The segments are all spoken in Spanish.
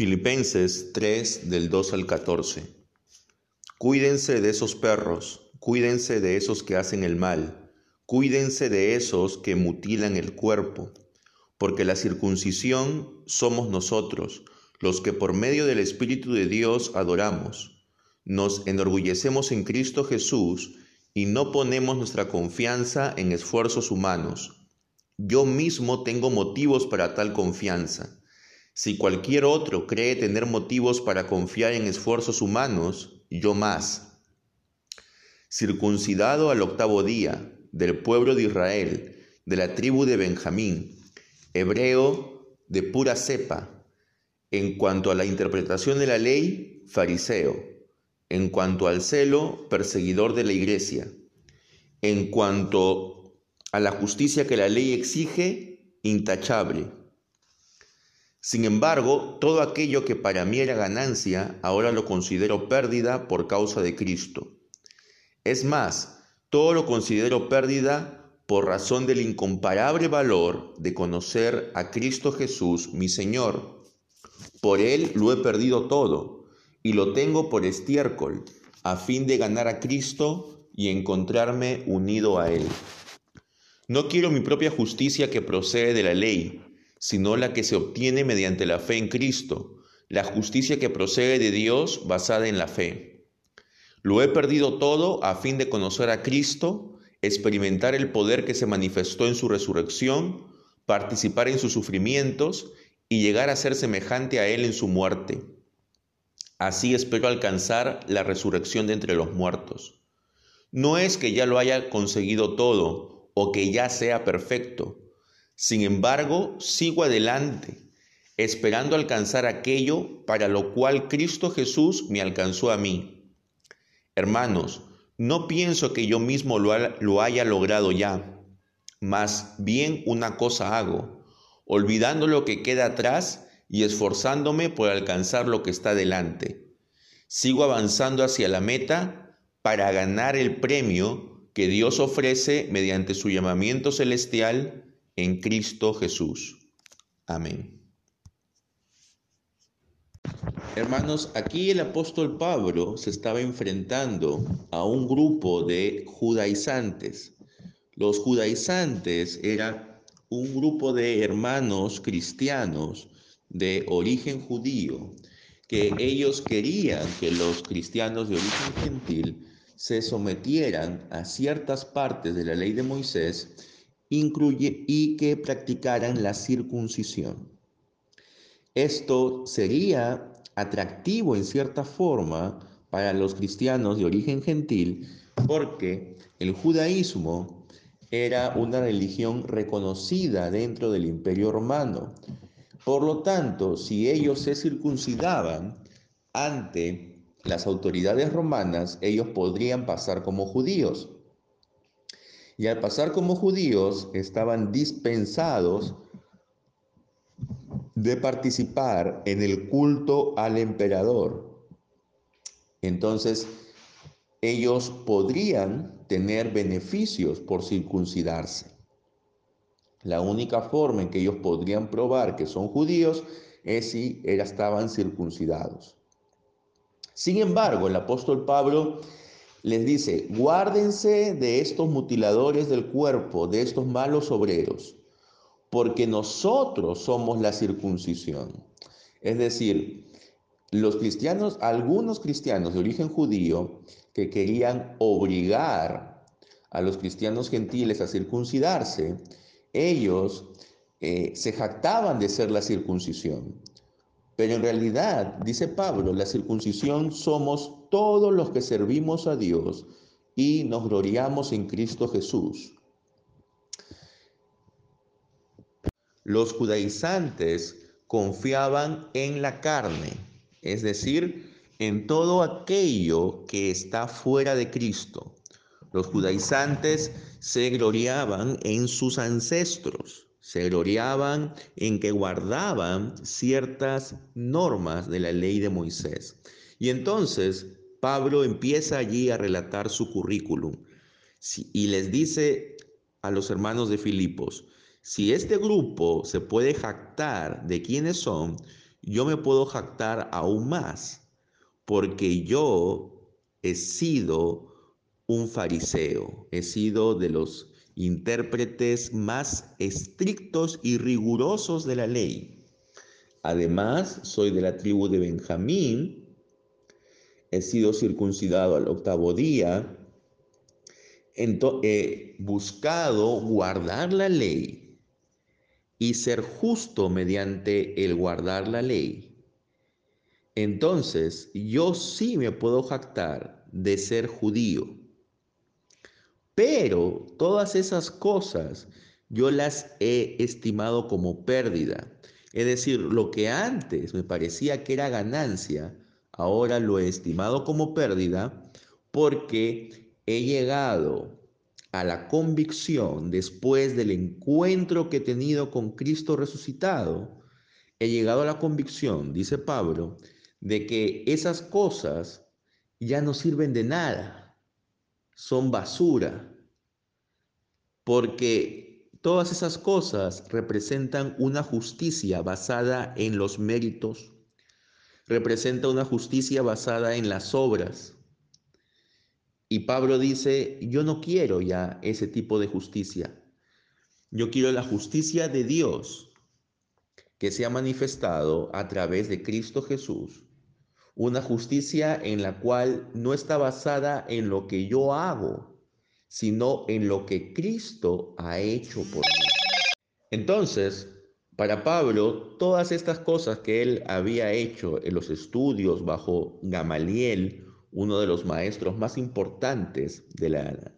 Filipenses 3 del 2 al 14. Cuídense de esos perros, cuídense de esos que hacen el mal, cuídense de esos que mutilan el cuerpo, porque la circuncisión somos nosotros, los que por medio del Espíritu de Dios adoramos. Nos enorgullecemos en Cristo Jesús y no ponemos nuestra confianza en esfuerzos humanos. Yo mismo tengo motivos para tal confianza si cualquier otro cree tener motivos para confiar en esfuerzos humanos, yo más. Circuncidado al octavo día, del pueblo de Israel, de la tribu de Benjamín, hebreo de pura cepa, en cuanto a la interpretación de la ley, fariseo, en cuanto al celo, perseguidor de la iglesia, en cuanto a la justicia que la ley exige, intachable sin embargo, todo aquello que para mí era ganancia, ahora lo considero pérdida por causa de Cristo. Es más, todo lo considero pérdida por razón del incomparable valor de conocer a Cristo Jesús, mi Señor. Por Él lo he perdido todo y lo tengo por estiércol, a fin de ganar a Cristo y encontrarme unido a Él. No quiero mi propia justicia que procede de la ley sino la que se obtiene mediante la fe en Cristo, la justicia que procede de Dios basada en la fe. Lo he perdido todo a fin de conocer a Cristo, experimentar el poder que se manifestó en su resurrección, participar en sus sufrimientos y llegar a ser semejante a Él en su muerte. Así espero alcanzar la resurrección de entre los muertos. No es que ya lo haya conseguido todo o que ya sea perfecto, sin embargo, sigo adelante, esperando alcanzar aquello para lo cual Cristo Jesús me alcanzó a mí. Hermanos, no pienso que yo mismo lo, haya logrado ya, mas bien una cosa hago, olvidando lo que queda atrás y esforzándome por alcanzar lo que está delante. Sigo avanzando hacia la meta para ganar el premio que Dios ofrece mediante su llamamiento celestial en Cristo Jesús. Amén. Hermanos, aquí el apóstol Pablo se estaba enfrentando a un grupo de judaizantes. Los judaizantes era un grupo de hermanos cristianos de origen judío que ellos querían que los cristianos de origen gentil se sometieran a ciertas partes de la ley de Moisés incluye y que practicaran la circuncisión. Esto sería atractivo en cierta forma para los cristianos de origen gentil porque el judaísmo era una religión reconocida dentro del imperio romano. Por lo tanto, si ellos se circuncidaban ante las autoridades romanas, ellos podrían pasar como judíos y al pasar como judíos estaban dispensados de participar en el culto al emperador. Entonces, ellos podrían tener beneficios por circuncidarse. La única forma en que ellos podrían probar que son judíos es si estaban circuncidados. Sin embargo, el apóstol Pablo les dice, guárdense de estos mutiladores del cuerpo, de estos malos obreros, porque nosotros somos la circuncisión. Es decir, los cristianos, algunos cristianos de origen judío que querían obligar a los cristianos gentiles a circuncidarse, ellos eh, se jactaban de ser la circuncisión. Pero en realidad, dice Pablo, la circuncisión somos todos los que servimos a Dios y nos gloriamos en Cristo Jesús. Los judaizantes confiaban en la carne, es decir, en todo aquello que está fuera de Cristo. Los judaizantes se gloriaban en sus ancestros, se gloriaban en que guardaban ciertas normas de la ley de Moisés. Y entonces Pablo empieza allí a relatar su currículum y les dice a los hermanos de Filipos, si este grupo se puede jactar de quiénes son, yo me puedo jactar aún más, porque yo he sido un fariseo, he sido de los intérpretes más estrictos y rigurosos de la ley. Además, soy de la tribu de Benjamín, he sido circuncidado al octavo día, he buscado guardar la ley y ser justo mediante el guardar la ley. Entonces, yo sí me puedo jactar de ser judío. Pero todas esas cosas yo las he estimado como pérdida. Es decir, lo que antes me parecía que era ganancia, ahora lo he estimado como pérdida porque he llegado a la convicción después del encuentro que he tenido con Cristo resucitado, he llegado a la convicción, dice Pablo, de que esas cosas ya no sirven de nada, son basura, porque todas esas cosas representan una justicia basada en los méritos, representa una justicia basada en las obras. Y Pablo dice, yo no quiero ya ese tipo de justicia. Yo quiero la justicia de Dios que se ha manifestado a través de Cristo Jesús. Una justicia en la cual no está basada en lo que yo hago, sino en lo que Cristo ha hecho por mí. Entonces, para Pablo, todas estas cosas que él había hecho en los estudios bajo Gamaliel, uno de los maestros más importantes de la,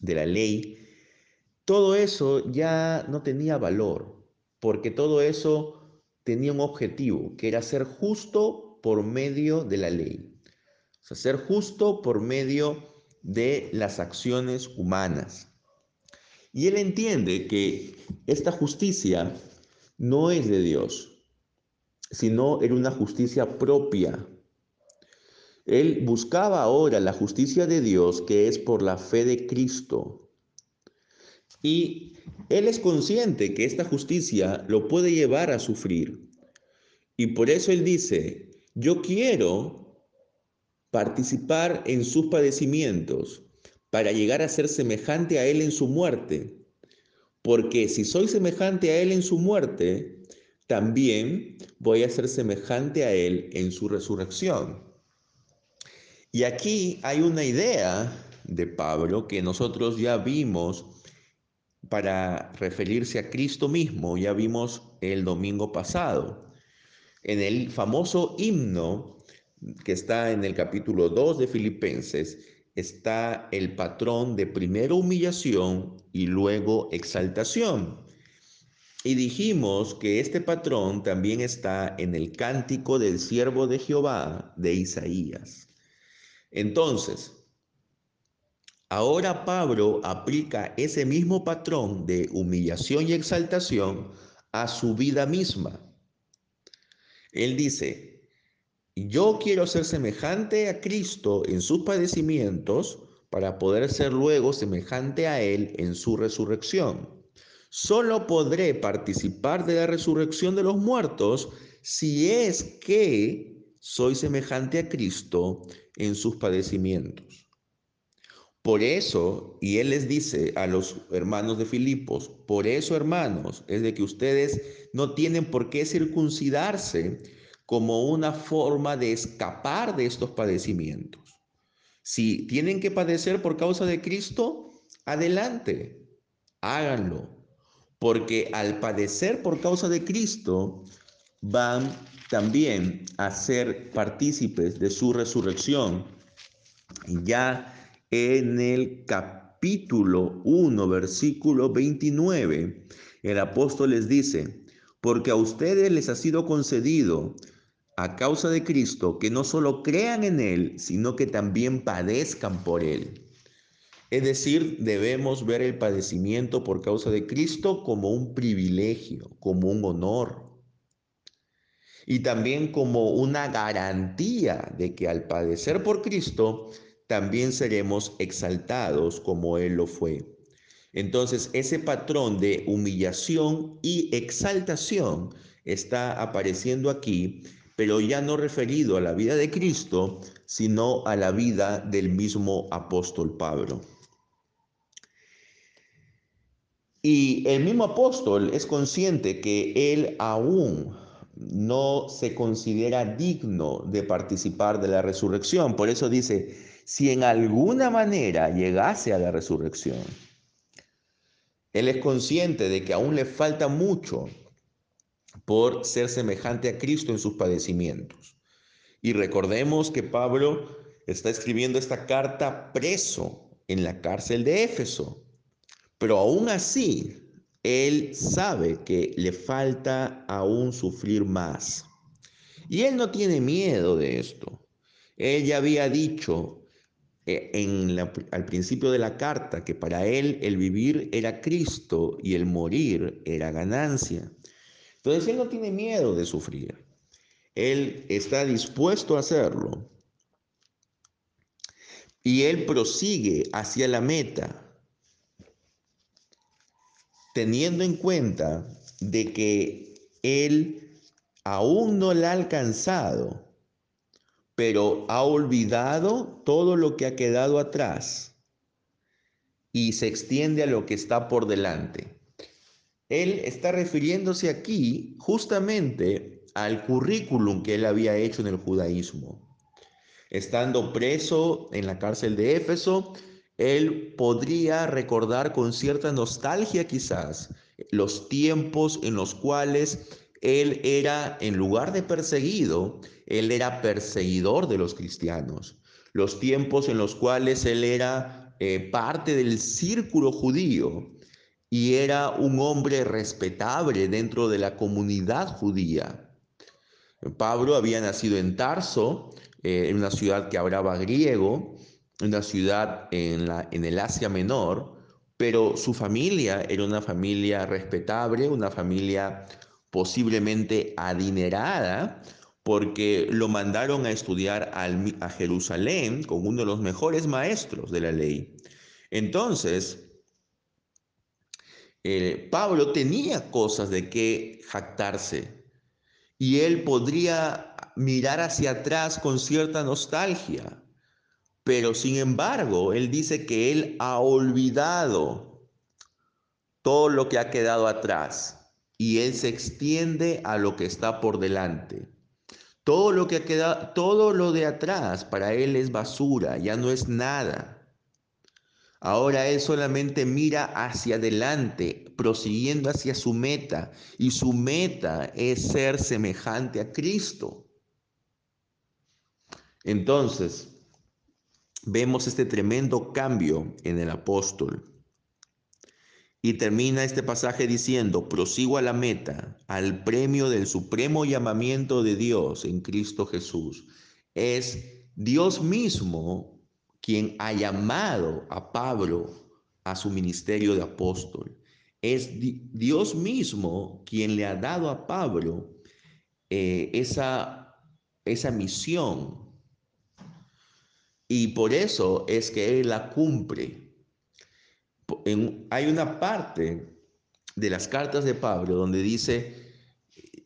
de la ley, todo eso ya no tenía valor, porque todo eso tenía un objetivo, que era ser justo por medio de la ley. Ser justo por medio de las acciones humanas. Y él entiende que esta justicia no es de Dios, sino era una justicia propia. Él buscaba ahora la justicia de Dios que es por la fe de Cristo. Y él es consciente que esta justicia lo puede llevar a sufrir. Y por eso él dice, yo quiero participar en sus padecimientos para llegar a ser semejante a él en su muerte porque si soy semejante a Él en su muerte, también voy a ser semejante a Él en su resurrección. Y aquí hay una idea de Pablo que nosotros ya vimos para referirse a Cristo mismo, ya vimos el domingo pasado. En el famoso himno que está en el capítulo 2 de Filipenses, está el patrón de primero humillación y luego exaltación. Y dijimos que este patrón también está en el cántico del siervo de Jehová de Isaías. Entonces, ahora Pablo aplica ese mismo patrón de humillación y exaltación a su vida misma. Él dice, yo quiero ser semejante a Cristo en sus padecimientos para poder ser luego semejante a Él en su resurrección. Solo podré participar de la resurrección de los muertos si es que soy semejante a Cristo en sus padecimientos. Por eso, y Él les dice a los hermanos de Filipos, por eso hermanos, es de que ustedes no tienen por qué circuncidarse como una forma de escapar de estos padecimientos. Si tienen que padecer por causa de Cristo, adelante, háganlo, porque al padecer por causa de Cristo, van también a ser partícipes de su resurrección. Ya en el capítulo 1, versículo 29, el apóstol les dice, porque a ustedes les ha sido concedido a causa de Cristo, que no solo crean en Él, sino que también padezcan por Él. Es decir, debemos ver el padecimiento por causa de Cristo como un privilegio, como un honor. Y también como una garantía de que al padecer por Cristo, también seremos exaltados como Él lo fue. Entonces, ese patrón de humillación y exaltación está apareciendo aquí, pero ya no referido a la vida de Cristo, sino a la vida del mismo apóstol Pablo. Y el mismo apóstol es consciente que él aún no se considera digno de participar de la resurrección. Por eso dice, si en alguna manera llegase a la resurrección, él es consciente de que aún le falta mucho por ser semejante a Cristo en sus padecimientos. Y recordemos que Pablo está escribiendo esta carta preso en la cárcel de Éfeso. Pero aún así, él sabe que le falta aún sufrir más. Y él no tiene miedo de esto. Él ya había dicho eh, en al principio de la carta que para él el vivir era Cristo y el morir era ganancia. Entonces él no tiene miedo de sufrir. Él está dispuesto a hacerlo. Y él prosigue hacia la meta, teniendo en cuenta de que él aún no la ha alcanzado pero ha olvidado todo lo que ha quedado atrás y se extiende a lo que está por delante. Él está refiriéndose aquí justamente al currículum que él había hecho en el judaísmo. Estando preso en la cárcel de Éfeso, él podría recordar con cierta nostalgia quizás los tiempos en los cuales él era, en lugar de perseguido, él era perseguidor de los cristianos. Los tiempos en los cuales él era eh, parte del círculo judío y era un hombre respetable dentro de la comunidad judía. Pablo había nacido en Tarso, eh, en una ciudad que hablaba griego, una ciudad en, la, en el Asia Menor, pero su familia era una familia respetable, una familia posiblemente adinerada, porque lo mandaron a estudiar a Jerusalén con uno de los mejores maestros de la ley. Entonces, eh, Pablo tenía cosas de qué jactarse y él podría mirar hacia atrás con cierta nostalgia, pero sin embargo, él dice que él ha olvidado todo lo que ha quedado atrás y Él se extiende a lo que está por delante. Todo lo que queda, todo lo de atrás para Él es basura, ya no es nada. Ahora Él solamente mira hacia adelante, prosiguiendo hacia su meta, y su meta es ser semejante a Cristo. Entonces, vemos este tremendo cambio en el apóstol. Y termina este pasaje diciendo, prosigo a la meta, al premio del supremo llamamiento de Dios en Cristo Jesús. Es Dios mismo quien ha llamado a Pablo a su ministerio de apóstol. Es Dios mismo quien le ha dado a Pablo eh, esa, esa misión. Y por eso es que él la cumple hay una parte de las cartas de Pablo donde dice,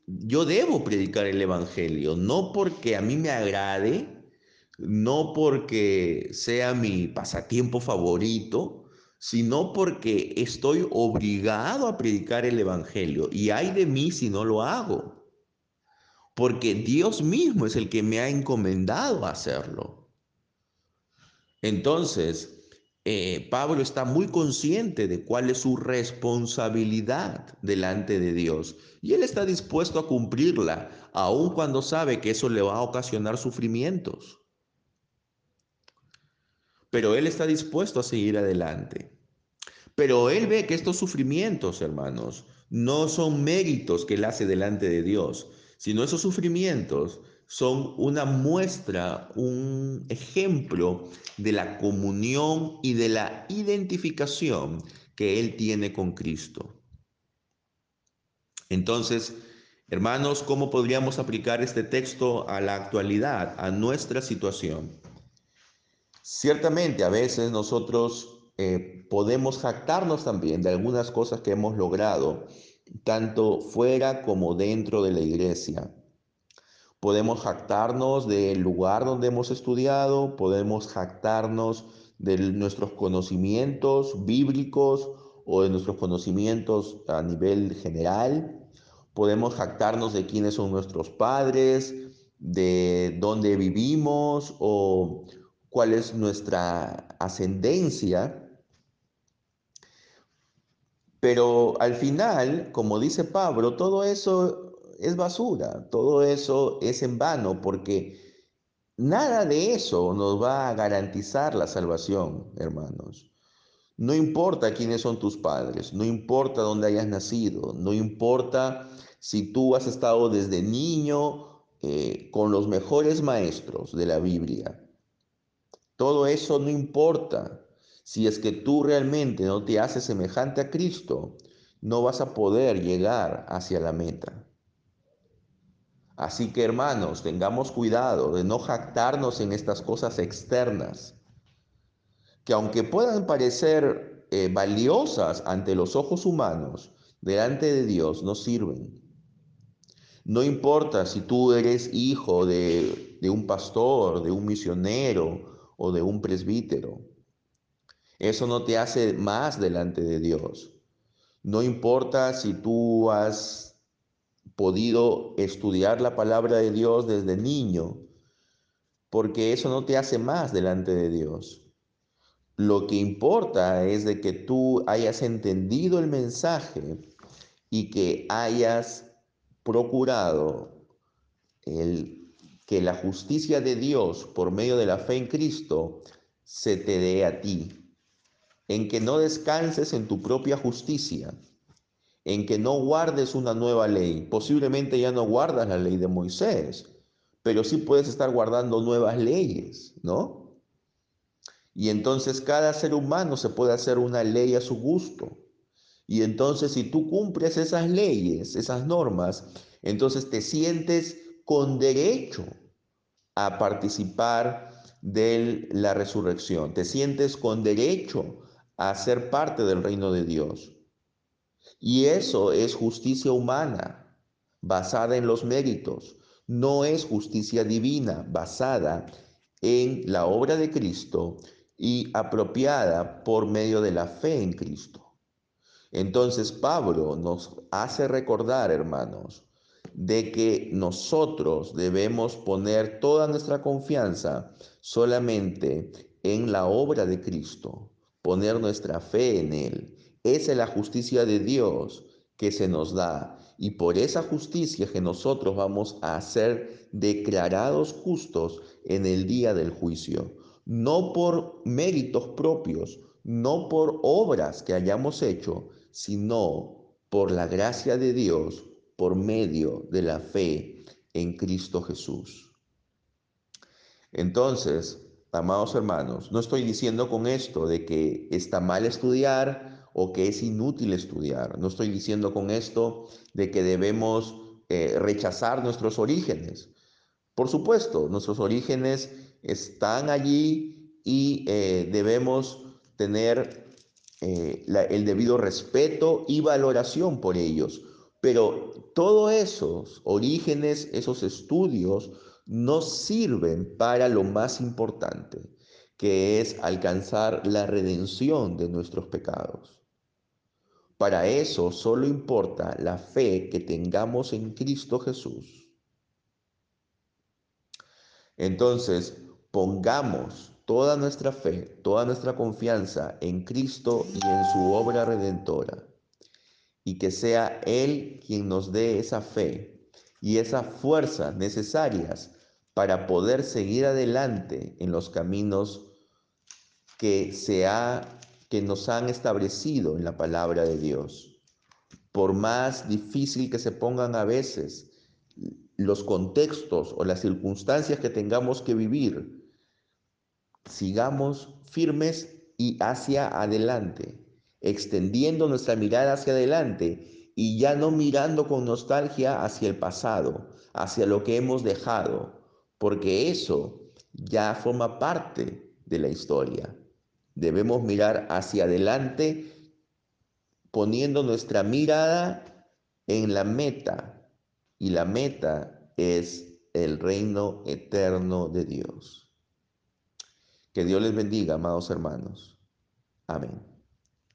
yo debo predicar el Evangelio, no porque a mí me agrade, no porque sea mi pasatiempo favorito, sino porque estoy obligado a predicar el Evangelio. Y hay de mí si no lo hago, porque Dios mismo es el que me ha encomendado a hacerlo. Entonces, eh, Pablo está muy consciente de cuál es su responsabilidad delante de Dios y él está dispuesto a cumplirla, aun cuando sabe que eso le va a ocasionar sufrimientos. Pero él está dispuesto a seguir adelante. Pero él ve que estos sufrimientos, hermanos, no son méritos que él hace delante de Dios, sino esos sufrimientos son una muestra, un ejemplo de la comunión y de la identificación que Él tiene con Cristo. Entonces, hermanos, ¿cómo podríamos aplicar este texto a la actualidad, a nuestra situación? Ciertamente, a veces nosotros eh, podemos jactarnos también de algunas cosas que hemos logrado tanto fuera como dentro de la iglesia. Podemos jactarnos del lugar donde hemos estudiado, podemos jactarnos de nuestros conocimientos bíblicos o de nuestros conocimientos a nivel general. Podemos jactarnos de quiénes son nuestros padres, de dónde vivimos o cuál es nuestra ascendencia. Pero al final, como dice Pablo, todo eso es basura, todo eso es en vano, porque nada de eso nos va a garantizar la salvación, hermanos. No importa quiénes son tus padres, no importa dónde hayas nacido, no importa si tú has estado desde niño eh, con los mejores maestros de la Biblia. Todo eso no importa. Si es que tú realmente no te haces semejante a Cristo, no vas a poder llegar hacia la meta. Así que hermanos, tengamos cuidado de no jactarnos en estas cosas externas, que aunque puedan parecer eh, valiosas ante los ojos humanos, delante de Dios no sirven. No importa si tú eres hijo de, de un pastor, de un misionero o de un presbítero. Eso no te hace más delante de Dios. No importa si tú has podido estudiar la palabra de Dios desde niño, porque eso no te hace más delante de Dios. Lo que importa es de que tú hayas entendido el mensaje y que hayas procurado el, que la justicia de Dios por medio de la fe en Cristo se te dé a ti en que no descanses en tu propia justicia, en que no guardes una nueva ley. Posiblemente ya no guardas la ley de Moisés, pero sí puedes estar guardando nuevas leyes, ¿no? Y entonces cada ser humano se puede hacer una ley a su gusto. Y entonces si tú cumples esas leyes, esas normas, entonces te sientes con derecho a participar de la resurrección. Te sientes con derecho a ser parte del reino de Dios. Y eso es justicia humana, basada en los méritos. No es justicia divina, basada en la obra de Cristo y apropiada por medio de la fe en Cristo. Entonces Pablo nos hace recordar, hermanos, de que nosotros debemos poner toda nuestra confianza solamente en la obra de Cristo, poner nuestra fe en Él. Esa es la justicia de Dios que se nos da. Y por esa justicia que nosotros vamos a ser declarados justos en el día del juicio. No por méritos propios, no por obras que hayamos hecho, sino por la gracia de Dios por medio de la fe en Cristo Jesús. Entonces, Amados hermanos, no estoy diciendo con esto de que está mal estudiar o que es inútil estudiar. No estoy diciendo con esto de que debemos eh, rechazar nuestros orígenes. Por supuesto, nuestros orígenes están allí y eh, debemos tener eh, el debido respeto y valoración por ellos. Pero todos esos orígenes, esos estudios, no sirven para lo más importante, que es alcanzar la redención de nuestros pecados. Para eso solo importa la fe que tengamos en Cristo Jesús. Entonces, pongamos toda nuestra fe, toda nuestra confianza en Cristo y en su obra redentora. Y que sea Él quien nos dé esa fe y esas fuerzas necesarias para poder seguir adelante en los caminos que, se ha, que nos han establecido en la palabra de Dios. Por más difícil que se pongan a veces los contextos o las circunstancias que tengamos que vivir, sigamos firmes y hacia adelante, extendiendo nuestra mirada hacia adelante y ya no mirando con nostalgia hacia el pasado, hacia lo que hemos dejado, porque eso ya forma parte de la historia. Debemos mirar hacia adelante poniendo nuestra mirada en la meta, y la meta es el reino eterno de Dios. Que Dios les bendiga, amados hermanos. Amén.